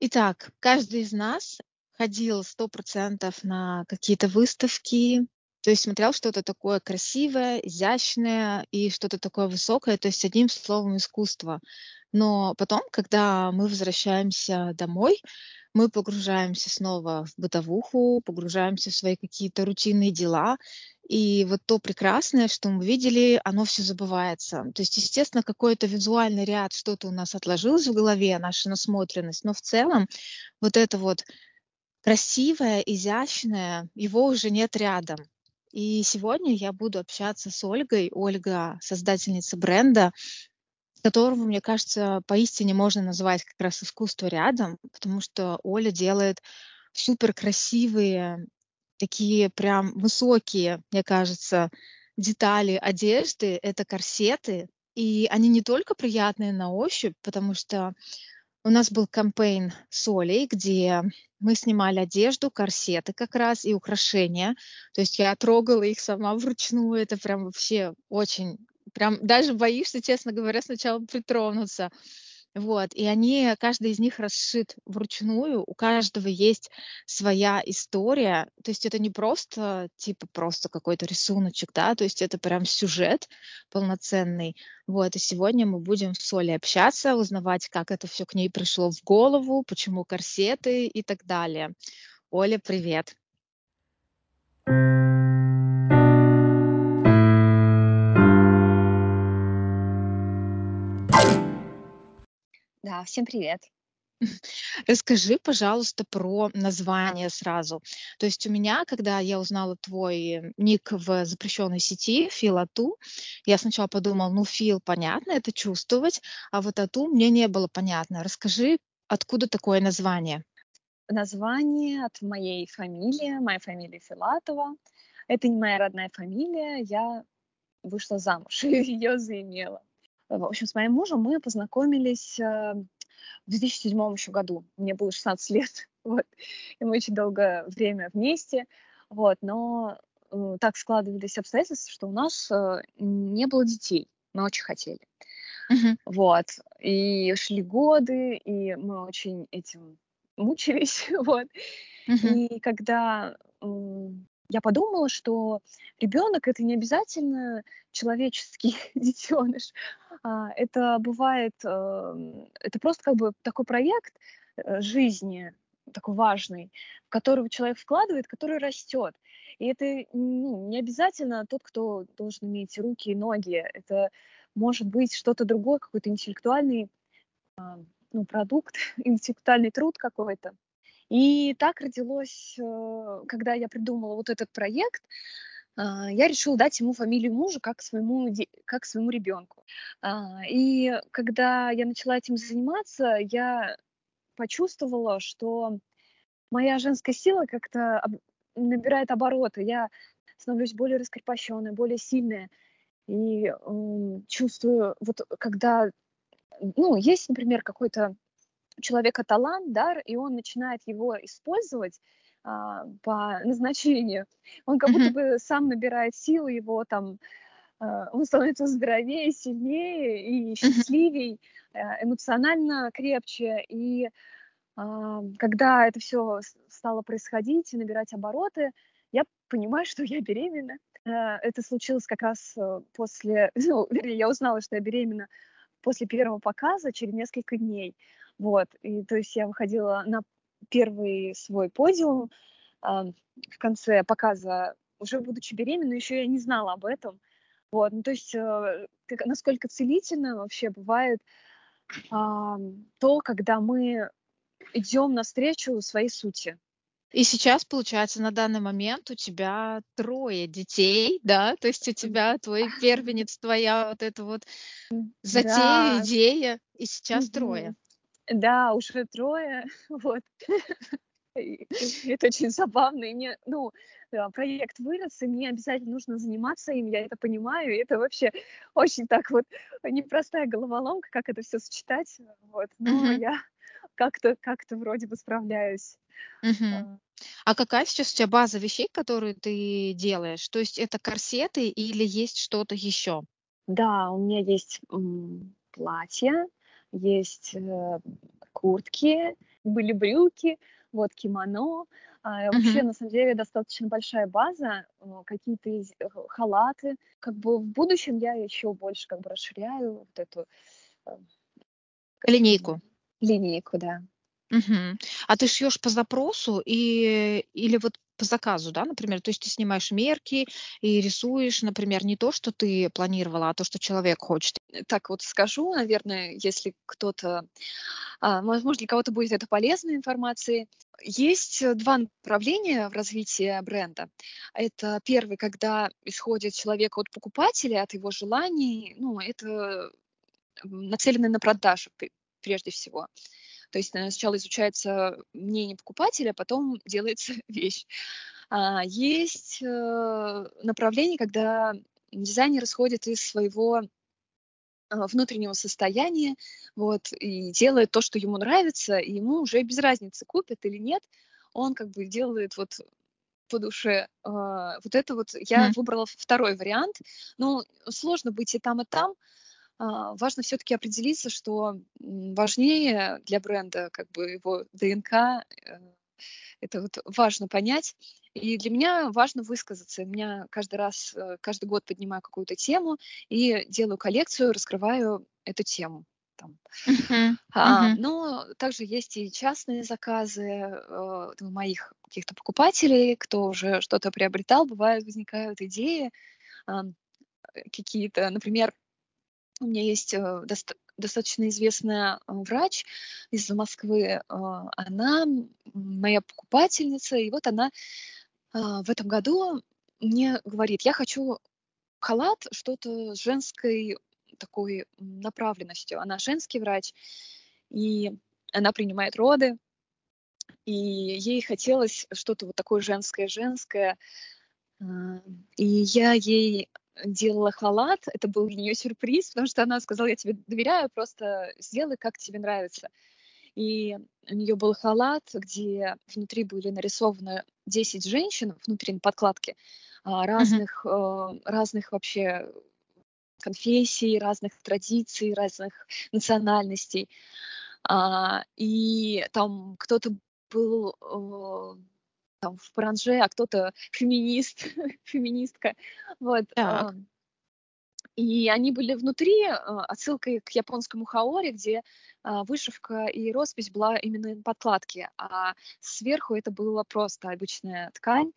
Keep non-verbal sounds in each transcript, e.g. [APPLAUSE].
Итак, каждый из нас ходил 100 % на какие-то выставки, то есть смотрел что-то такое красивое, изящное и что-то такое высокое, то есть одним словом искусство. Но потом, когда мы возвращаемся домой, мы погружаемся снова в бытовуху, погружаемся в свои какие-то рутинные дела. И вот то прекрасное, что мы видели, оно все забывается. То есть, естественно, какой-то визуальный ряд, что-то у нас отложилось в голове, наша насмотренность, но в целом вот это вот красивое, изящное, его уже нет рядом. И сегодня я буду общаться с Ольгой. Ольга- создательница бренда, которого, мне кажется, поистине можно назвать как раз искусство рядом, потому что Оля делает супер красивые, такие прям высокие, мне кажется, детали одежды. Это корсеты, и они не только приятные на ощупь, потому что у нас был кампейн с Олей, где мы снимали одежду, корсеты как раз и украшения. То есть я трогала их сама вручную. Это прям вообще очень... Прям даже боишься, честно говоря, сначала притронуться. Вот. И они, каждый из них расшит вручную, у каждого есть своя история. То есть это не просто, типа, просто какой-то рисуночек, да, то есть это прям сюжет полноценный. Вот. И сегодня мы будем с Олей общаться, узнавать, как это все к ней пришло в голову, почему корсеты и так далее. Оля, привет. Да, всем привет. Расскажи, пожалуйста, про название сразу. То есть у меня, когда я узнала твой ник в запрещенной сети, Фил Ату, я сначала подумала, ну, Фил, понятно, это чувствовать, а вот Ату мне не было понятно. Расскажи, откуда такое название? Название от моей фамилии, моя фамилия Филатова. Это не моя родная фамилия, я вышла замуж и [LAUGHS] ее заимела. В общем, с моим мужем мы познакомились э, в 2007 еще году. Мне было 16 [LAUGHS] лет. Вот. И мы очень долгое время вместе. Вот. Но э, так складывались обстоятельства, что у нас э, не было детей. Мы очень хотели. Uh-huh. Вот. И шли годы, и мы очень этим мучились. [LAUGHS] вот. Uh-huh. И когда я подумала, что ребенок это не обязательно человеческий [LAUGHS] детеныш. А, это бывает, эм, это просто как бы такой проект э, жизни, такой важный, в который человек вкладывает, который растет. И это ну, не обязательно тот, кто должен иметь руки и ноги. Это может быть что-то другое, какой-то интеллектуальный а, ну, продукт, [LAUGHS] интеллектуальный труд какой-то. И так родилось, э, когда я придумала вот этот проект, а, я решила дать ему фамилию мужа как своему, как своему ребенку. А, и когда я начала этим заниматься, я почувствовала, что моя женская сила как-то набирает обороты. Я становлюсь более раскрепощенной, более сильная. И чувствую, вот когда, ну, есть, например, какой-то у человека талант, дар, и он начинает его использовать а, по [LAUGHS] назначению, он как будто бы сам набирает силу, его там, а, он становится здоровее, сильнее и счастливее, а, эмоционально крепче. И а, когда это все стало происходить и набирать обороты, я понимаю, что я беременна. Это случилось как раз э, после, [LAUGHS] ну, вернее, я узнала, что я беременна после первого показа через несколько дней. Вот, и то есть я выходила на первый свой подиум э, в конце показа, уже будучи беременной, еще я не знала об этом. Вот, ну то есть э, как, насколько целительно вообще бывает э, то, когда мы идем навстречу своей сути. И сейчас, получается, на данный момент у тебя трое детей, да? То есть у тебя твой первенец, твоя вот эта вот затея, да. идея, и сейчас трое. Да, уже трое, [LAUGHS] вот. Это очень забавно. И мне, ну, проект вырос, и мне обязательно нужно заниматься им, я это понимаю, и это вообще очень так вот непростая головоломка, как это все сочетать, вот. Но я как-то как-то вроде бы справляюсь. Uh-huh. А какая сейчас у тебя база вещей, которые ты делаешь? То есть это корсеты или есть что-то еще? Да, у меня есть м, платье, есть э, куртки, были брюки, вот кимоно. А, вообще, на самом деле, достаточно большая база, какие-то э, халаты. Как бы в будущем я еще больше как бы расширяю вот эту э, линейку. Линейку, да. Угу. А ты шьешь по запросу и, или вот по заказу, да, например? То есть ты снимаешь мерки и рисуешь, например, не то, что ты планировала, а то, что человек хочет. Э, так вот скажу, наверное, если кто-то, а, возможно, для кого-то будет это полезной информацией. Есть два направления в развитии бренда. Это первый, когда исходит человек от покупателя, от его желаний, ну, это нацеленный на продажу прежде всего. То есть э, сначала изучается мнение покупателя, а потом [LAUGHS] делается [LAUGHS] вещь. А, есть э, направление, когда дизайнер исходит из своего а, внутреннего состояния, вот, и делает то, что ему нравится, и ему уже без разницы, купит или нет, он как бы делает вот по душе. Вот это вот я mm. выбрала второй вариант. Ну, сложно быть и там, и там, важно все-таки определиться, что важнее для бренда как бы его ДНК, э, это вот важно понять. И для меня важно высказаться. У меня каждый раз, э, каждый год поднимаю какую-то тему и делаю коллекцию, раскрываю эту тему. Там. Uh-huh. А, uh-huh. Но также есть и частные заказы э, моих каких-то покупателей, кто уже что-то приобретал. Бывает, возникают идеи э, какие-то, например, у меня есть э, доста- достаточно известная э, врач из Москвы. Э, она моя покупательница, и вот она в этом году мне говорит, я хочу халат, что-то с женской такой направленностью. Она женский врач, и она принимает роды, и ей хотелось что-то вот такое женское-женское. И я ей делала халат, это был для нее сюрприз, потому что она сказала, я тебе доверяю, просто сделай, как тебе нравится. И у нее был халат, где внутри были нарисованы 10 женщин, внутри на подкладке, а, разных, uh-huh. разных вообще конфессий, разных традиций, разных национальностей. А, и там кто-то был э, там, в паранже, а кто-то феминист, [LAUGHS] феминистка. Вот. Так. И они были внутри а, отсылкой к японскому хаори, где а, вышивка и роспись была именно на подкладке, а сверху это была просто обычная ткань,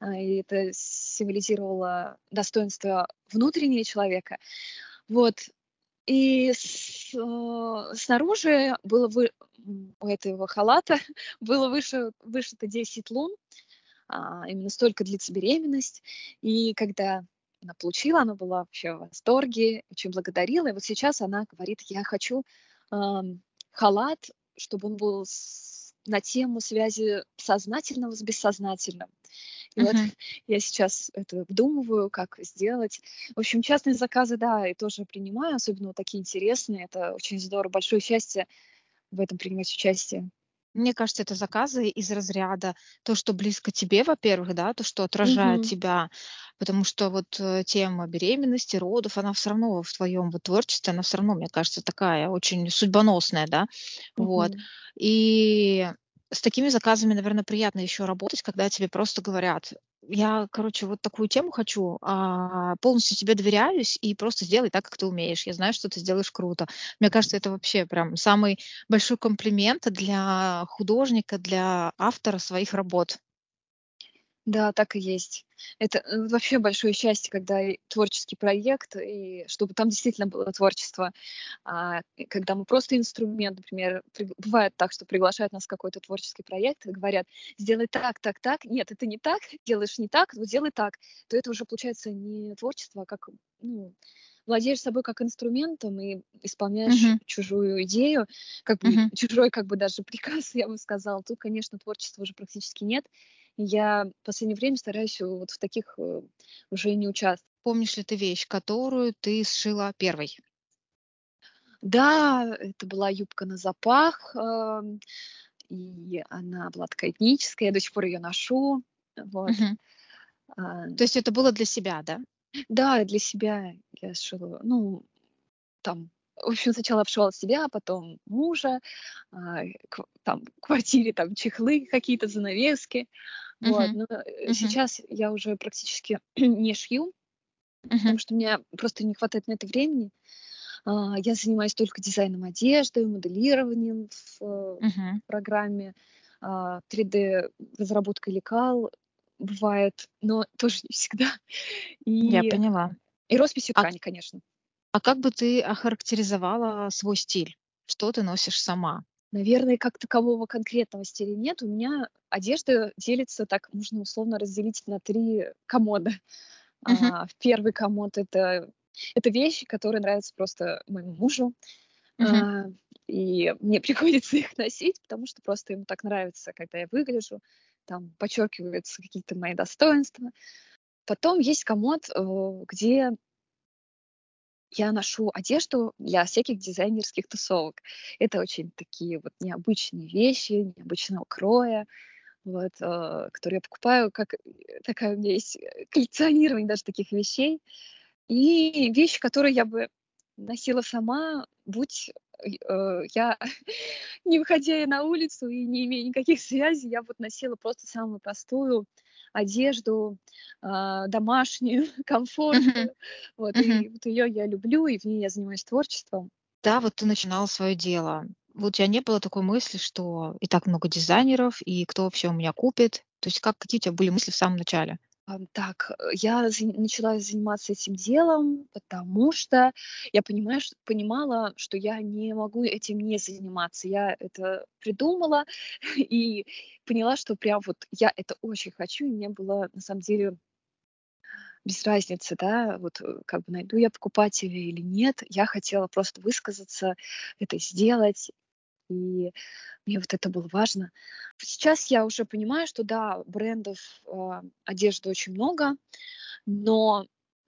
и это символизировало достоинство внутреннего человека. Вот. И с, э, снаружи было вы, у этого халата [LAUGHS] было выше, вышито 10 лун, а, именно столько длится беременность. И когда она получила, она была вообще в восторге, очень благодарила. И вот сейчас она говорит, я хочу э, халат, чтобы он был с, на тему связи сознательного с бессознательным. И uh-huh. вот я сейчас это вдумываю, как сделать. В общем, частные заказы, да, и тоже принимаю, особенно вот такие интересные. Это очень здорово, большое счастье в этом принимать участие. Мне кажется, это заказы из разряда то, что близко тебе, во-первых, да, то, что отражает Мгм. тебя, потому что вот э, тема беременности, родов, она все равно в твоем вот творчестве, она все равно, мне кажется, такая очень судьбоносная, да, вот. Мгм. И с такими заказами, наверное, приятно еще работать, когда тебе просто говорят, я, короче, вот такую тему хочу, а, полностью тебе доверяюсь и просто сделай так, как ты умеешь. Я знаю, что ты сделаешь круто. Мне кажется, это вообще прям самый большой комплимент для художника, для автора своих работ. Да, так и есть. Это э, вообще большое счастье, когда творческий проект, и чтобы там действительно было творчество. А, когда мы просто инструмент, например, при, бывает так, что приглашают нас в какой-то творческий проект и говорят, сделай так, так, так. Нет, это не так, [LAUGHS] делаешь не так, вот делай так. То это уже получается не творчество, а как ну, владеешь собой как инструментом и исполняешь uh-huh. чужую идею, как бы uh-huh. чужой как бы даже [LAUGHS] приказ, я бы сказала. Тут, конечно, творчества уже практически нет. Я в последнее время стараюсь вот в таких э, уже не участвовать. Помнишь ли ты вещь, которую ты сшила первой? Да, это была юбка на запах, э, и она была такая этническая, я до сих пор ее ношу. Вот. Угу. А, То есть это было для себя, да? Да, для себя я сшила. Ну, там в общем, сначала обшивала себя, а потом мужа, а, там, в квартире там чехлы какие-то, занавески. Uh-huh. Вот. Но uh-huh. сейчас я уже практически [CLEARS THROAT] не шью, uh-huh. потому что у меня просто не хватает на это времени. А, я занимаюсь только дизайном одежды, моделированием в uh-huh. программе, 3D-разработкой лекал бывает, но тоже не всегда. И... Я поняла. И росписью а... ткани, конечно. А как бы ты охарактеризовала свой стиль? Что ты носишь сама? Наверное, как такового конкретного стиля нет. У меня одежда делится, так можно условно разделить на три комода. [LAUGHS] Uh-huh. А, первый комод это это вещи, которые нравятся просто моему мужу. Uh-huh. А, и мне [LAUGHS] приходится их носить, потому что просто ему так нравится, когда я выгляжу. Там подчеркиваются какие-то мои достоинства. Потом есть комод, э, где я ношу одежду для всяких дизайнерских тусовок. Это очень такие вот необычные вещи, необычного кроя, вот, э, которые я покупаю, как э, такая у меня есть э, коллекционирование даже таких вещей. И вещи, которые я бы носила сама, будь э, я [LAUGHS] не выходя на улицу и не имея никаких связей, я вот носила просто самую простую одежду, э, домашнюю, [LAUGHS] комфортную. Mm-hmm. Вот, mm-hmm. и вот ее я люблю, и в ней я занимаюсь творчеством. Да, вот ты начинала свое дело. Вот у тебя не было такой мысли, что и так много дизайнеров, и кто вообще у меня купит? То есть как, какие у тебя были мысли в самом начале? Так, э, я начала заниматься этим делом, потому что я понимаю, понимала, что я не могу этим не заниматься. Я это придумала [LAUGHS] и поняла, что прям вот я это очень хочу, и мне было на самом деле без разницы, да, вот э, как бы найду я покупателя или нет. Я хотела просто высказаться, это сделать, и мне вот это было важно. Сейчас я уже понимаю, что да, брендов э, одежды очень много, но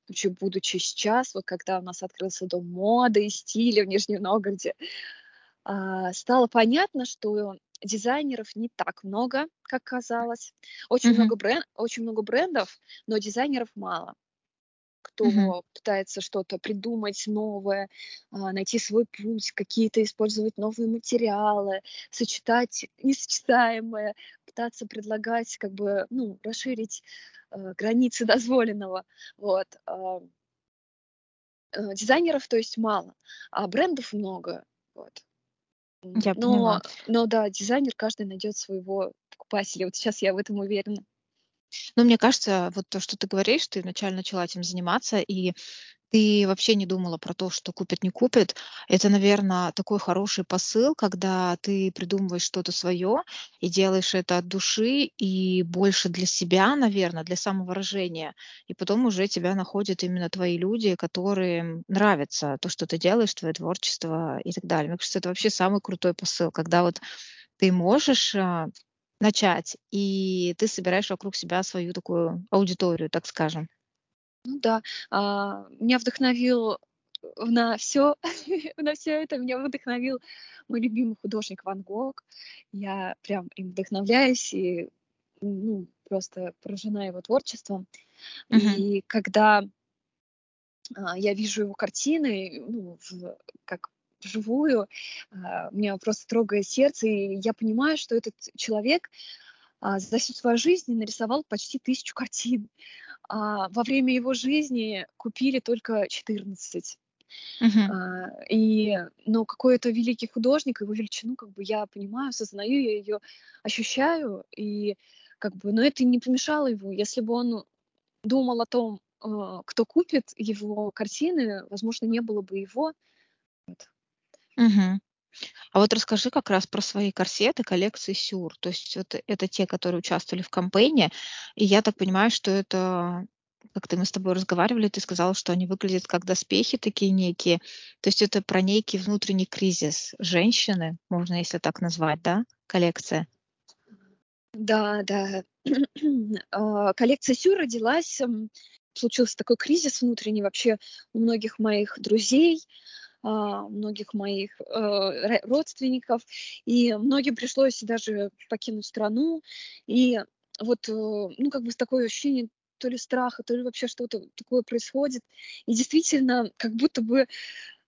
еще будучи сейчас, вот когда у нас открылся дом моды и стиля в Нижнем Новгороде, э, стало понятно, что дизайнеров не так много, как казалось. Очень, mm-hmm. много, бренд, очень много брендов, но дизайнеров мало кто mm-hmm. пытается что-то придумать новое, а, найти свой путь, какие-то использовать новые материалы, сочетать несочетаемое, пытаться предлагать, как бы, ну, расширить э, границы [LAUGHS] дозволенного. Вот. Э, э, дизайнеров, то есть, мало, а брендов много. Вот. Я но, поняла. но да, дизайнер каждый найдет своего покупателя. Вот сейчас я в этом уверена. Но мне кажется, вот то, что ты говоришь, ты вначале начала этим заниматься, и ты вообще не думала про то, что купит, не купит. Это, наверное, такой хороший посыл, когда ты придумываешь что-то свое и делаешь это от души и больше для себя, наверное, для самовыражения. И потом уже тебя находят именно твои люди, которые нравятся то, что ты делаешь, твое творчество и так далее. Мне кажется, это вообще самый крутой посыл, когда вот ты можешь а, начать, и ты собираешь вокруг себя свою такую аудиторию, так скажем. Ну да, а, меня вдохновил на все, [LAUGHS] на все это меня вдохновил мой любимый художник Ван Гог. Я прям им вдохновляюсь и ну, просто поражена его творчеством. Uh-huh. И когда а, я вижу его картины, ну, в, как вживую, а, меня просто трогает сердце, и я понимаю, что этот человек а, за всю свою жизнь нарисовал почти тысячу картин. А во время его жизни купили только 14. Uh-huh. и, но какой-то великий художник, его величину, как бы я понимаю, осознаю, я ее ощущаю, и как бы, но это не помешало его. Если бы он думал о том, кто купит его картины, возможно, не было бы его. Мгм. А вот расскажи как раз про свои корсеты коллекции Сюр. То есть вот это те, которые участвовали в кампейне. И я так понимаю, что это, как-то мы с тобой разговаривали, ты сказала, что они выглядят как доспехи такие некие. То есть это про некий внутренний кризис женщины, можно если так назвать, да, коллекция? Да, да. [CLEARS THROAT] А, коллекция Сюр родилась, случился такой кризис внутренний вообще у многих моих друзей. А, многих моих э, родственников, и многим пришлось даже покинуть страну. И вот, э, ну, как бы с такое ощущение то ли страха, то ли вообще что-то такое происходит. И действительно, как будто бы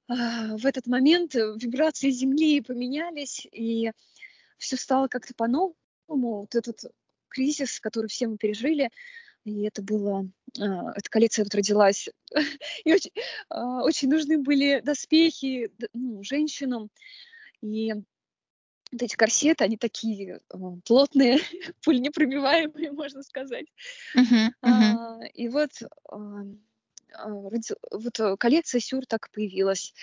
а, в этот момент вибрации Земли поменялись, и все стало как-то по-новому. Вот этот кризис, который все мы пережили, и это было, а, эта коллекция вот родилась, [LAUGHS] и очень, а, очень нужны были доспехи ну, женщинам, и вот эти корсеты, они такие плотные, [LAUGHS] пуленепробиваемые, можно сказать. Uh-huh, uh-huh. И вот а, вот э, коллекция Сюр так появилась.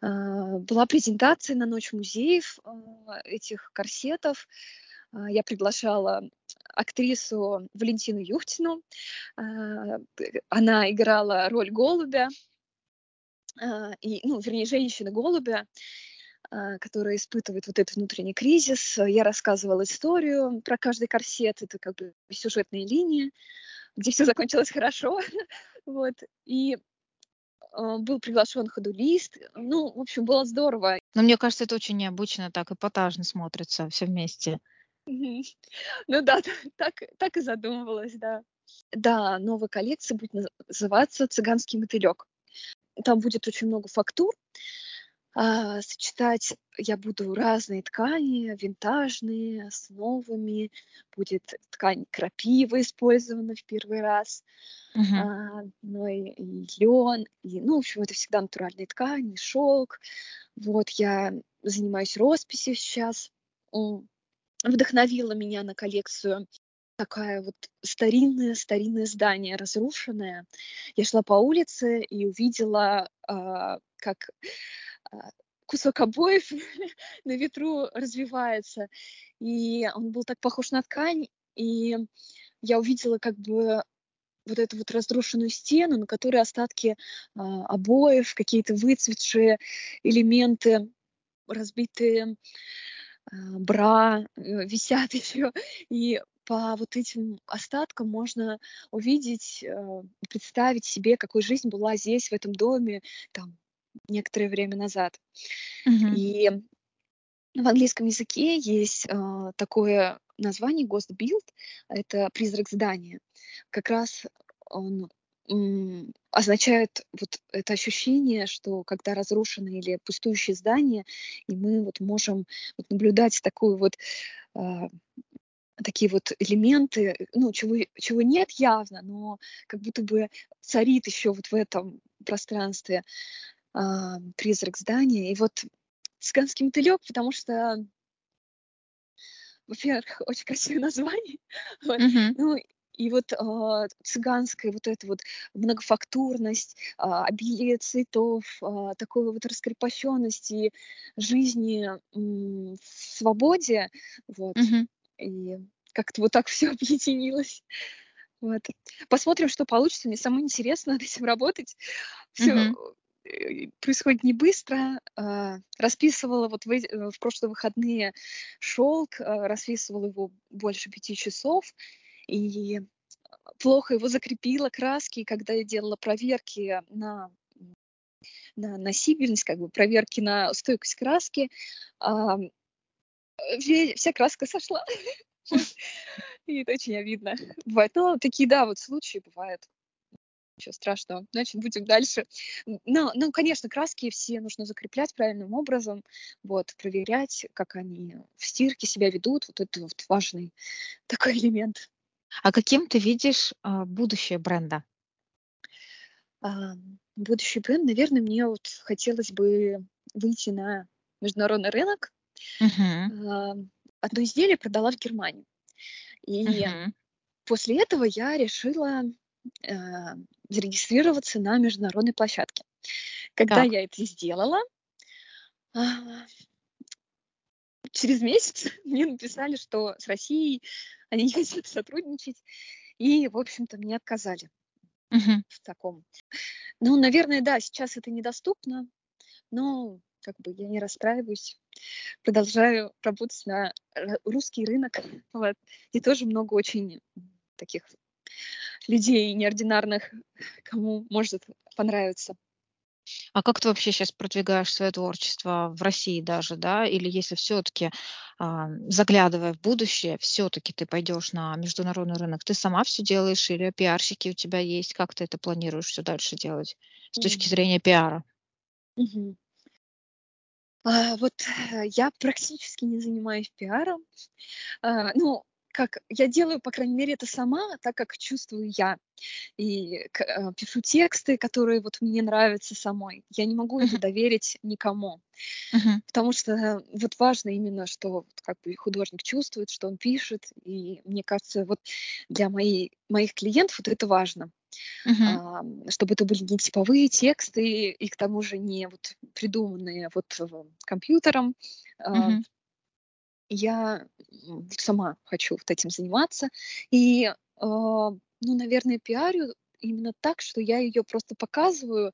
А, была презентация на Ночь музеев а, этих корсетов. Я приглашала актрису Валентину Юхтину. Она играла роль голубя, и, ну, вернее, женщины-голубя, которая испытывает вот этот внутренний кризис. Я рассказывала историю про каждый корсет, это как бы сюжетная линия, где все закончилось хорошо. [LAUGHS] Вот. И был приглашен ходулист. Ну, в общем, было здорово. Но мне кажется, это очень необычно, так эпатажно смотрится все вместе. Ну да, так, так и задумывалась, да. Да, новая коллекция будет называться «Цыганский мотылек». Там будет очень много фактур, а, сочетать я буду разные ткани, винтажные, с новыми. Будет ткань крапива использована в первый раз. Uh-huh. А, ну и, и лен, и, ну, в общем, это всегда натуральные ткани, шелк. Вот я занимаюсь росписью сейчас. Вдохновила меня на коллекцию такая вот старинное старинное здание разрушенное. Я шла по улице и увидела, а, как а, кусок обоев [LAUGHS] на ветру развивается. И он был так похож на ткань, и я увидела как бы вот эту вот разрушенную стену, на которой остатки а, обоев, какие-то выцветшие элементы, разбитые бра э, висят [LAUGHS] еще. И по вот этим остаткам можно увидеть, э, представить себе, какой жизнь была здесь, в этом доме, там, некоторое время назад. Mm-hmm. И в английском языке есть э, такое название Ghost Build, это призрак здания. Как раз он означает вот это ощущение, что когда разрушено или пустующее здание, и мы вот можем вот наблюдать такую вот э, такие вот элементы, ну, чего, чего нет явно, но как будто бы царит еще вот в этом пространстве а, призрак здания. И вот цыганский мотылек, потому что, во-первых, [LAUGHS] очень красивое название. [LAUGHS] Вот. Uh-huh. Ну, и вот э, цыганская вот эта вот многофактурность, э, обилие цветов, э, такой вот раскрепощенности жизни э, в свободе, вот. Uh-huh. И как-то вот так [LAUGHS] все объединилось. Вот. Посмотрим, что получится. Мне самое интересное [LAUGHS] над этим работать. Все, uh-huh. Э, происходит не быстро. Расписывала вот в, э, в прошлые выходные шелк, расписывала его больше пяти часов. И плохо его закрепила краски, когда я делала проверки на на носибельность, как бы проверки на стойкость краски, а, вся краска сошла. [LAUGHS] И это очень обидно. Бывает. Ну, такие, да, вот случаи бывают ничего страшного, значит, будем дальше. Но, ну, конечно, краски все нужно закреплять правильным образом, вот, проверять, как они в стирке себя ведут, вот это вот важный такой элемент. А каким ты видишь а, будущее бренда? А, будущий бренд, наверное, мне вот хотелось бы выйти на международный рынок. Uh-huh. А, одно изделие продала в Германии. И uh-huh. после этого я решила э, зарегистрироваться на международной площадке. Когда так. я это сделала, а, через месяц [LAUGHS] мне написали, что с Россией они не хотят сотрудничать, и, в общем-то, мне отказали угу. в таком. Ну, наверное, да, сейчас это недоступно, но как бы я не расстраиваюсь, продолжаю работать на русский рынок, вот, и тоже много очень таких людей неординарных, кому может понравиться. А как ты вообще сейчас продвигаешь свое творчество в России даже, да? Или если все-таки, а, заглядывая в будущее, все-таки ты пойдешь на международный рынок, ты сама все делаешь или пиарщики у тебя есть? Как ты это планируешь все дальше делать с точки зрения пиара? А, вот э, я практически не занимаюсь пиаром. А, ну, как я делаю, по крайней мере, это сама, так как чувствую я. И к- э, пишу тексты, которые вот мне нравятся самой. Я не могу это Мгм. доверить никому, Мгм. потому что э, вот важно именно, что как бы художник чувствует, что он пишет. И мне кажется, вот для моей, моих клиентов вот это важно. Мгм. ам, чтобы это были не типовые тексты и к тому же не вот придуманные вот э, компьютером. А, Мгм. Я сама хочу вот этим заниматься. И, а, ну, наверное, пиарю именно так, что я ее просто показываю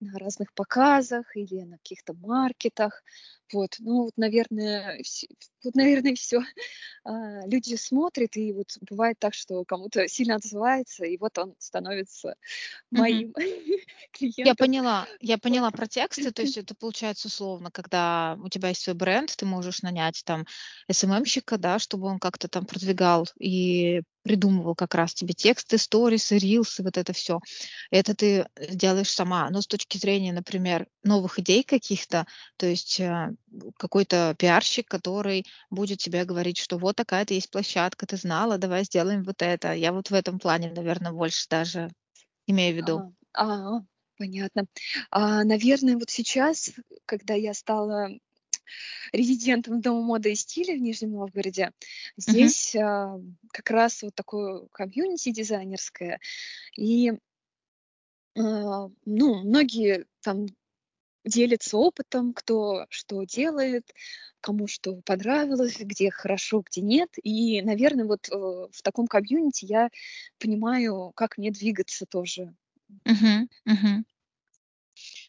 на разных показах или на каких-то маркетах. Вот, ну, вот, наверное, вс- вот, наверное, все. Люди смотрят, и вот бывает так, что кому-то сильно отзывается, и вот он становится моим [LAUGHS] Я клиентом. поняла, я поняла про тексты. То есть это получается условно, когда у тебя есть свой бренд, ты можешь нанять там СММщика, да, чтобы он как-то там продвигал и придумывал как раз тебе тексты, сторисы, рилсы, вот это все. Это ты делаешь сама. Но с точки зрения, например, новых идей каких-то, то есть э, какой-то пиарщик, который будет тебе говорить, что вот такая-то есть площадка, ты знала, давай сделаем вот это. Я вот в этом плане, наверное, больше даже имею в виду. А, а, понятно. А, наверное, вот сейчас, когда я стала резидентом Дома моды и стиля в Нижнем Новгороде, здесь а, как раз вот такое комьюнити дизайнерское. И, а, ну, многие там делятся опытом, кто что делает, кому что понравилось, где хорошо, где нет. И, наверное, вот э, в таком комьюнити я понимаю, как мне двигаться тоже. Мгм. Мгм.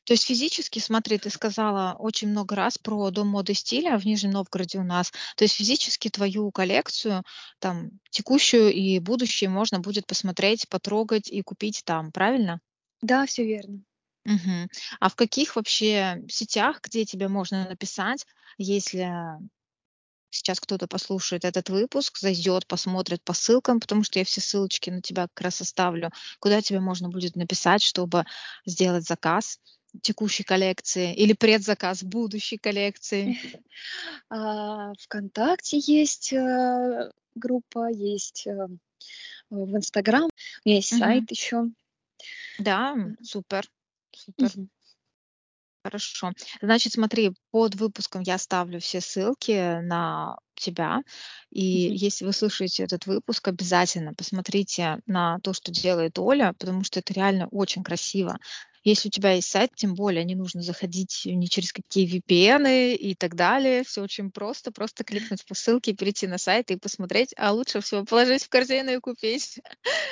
То есть физически, смотри, ты сказала очень много раз про дом моды стиля в Нижнем Новгороде у нас. То есть физически твою коллекцию, там, текущую и будущую можно будет посмотреть, потрогать и купить там, правильно? Да, все верно. Мгм. А в каких вообще сетях, где тебе можно написать, если сейчас кто-то послушает этот выпуск, зайдет, посмотрит по ссылкам, потому что я все ссылочки на тебя как раз оставлю, куда тебе можно будет написать, чтобы сделать заказ текущей коллекции или предзаказ будущей коллекции. [LAUGHS] А, ВКонтакте есть э, группа, есть э, в Инстаграм, у меня есть сайт еще. Да, супер, супер. Хорошо. Значит, смотри, под выпуском я оставлю все ссылки на тебя. И Мгм. если вы слушаете этот выпуск, обязательно посмотрите на то, что делает Оля, потому что это реально очень красиво. Если у тебя есть сайт, тем более не нужно заходить ни через какие VPN и так далее. Все очень просто. Просто кликнуть по ссылке, перейти на сайт и посмотреть, а лучше всего положить в корзину и купить.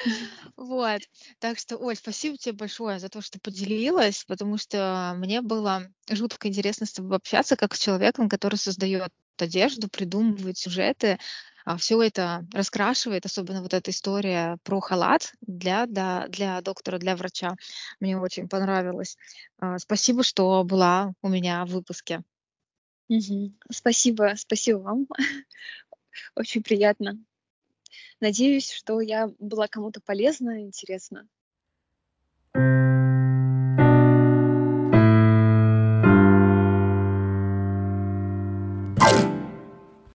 [LAUGHS] Вот. Так что, Оль, спасибо тебе большое за то, что поделилась, потому что мне было жутко интересно с тобой общаться, как с человеком, который создает одежду, придумывает сюжеты, все это раскрашивает, особенно вот эта история про халат для, да, для доктора, для врача. Мне очень понравилось. А, Спасибо, что была у меня в выпуске. Спасибо, спасибо вам. [LAUGHS] Очень приятно. Надеюсь, что я была кому-то полезна, интересна.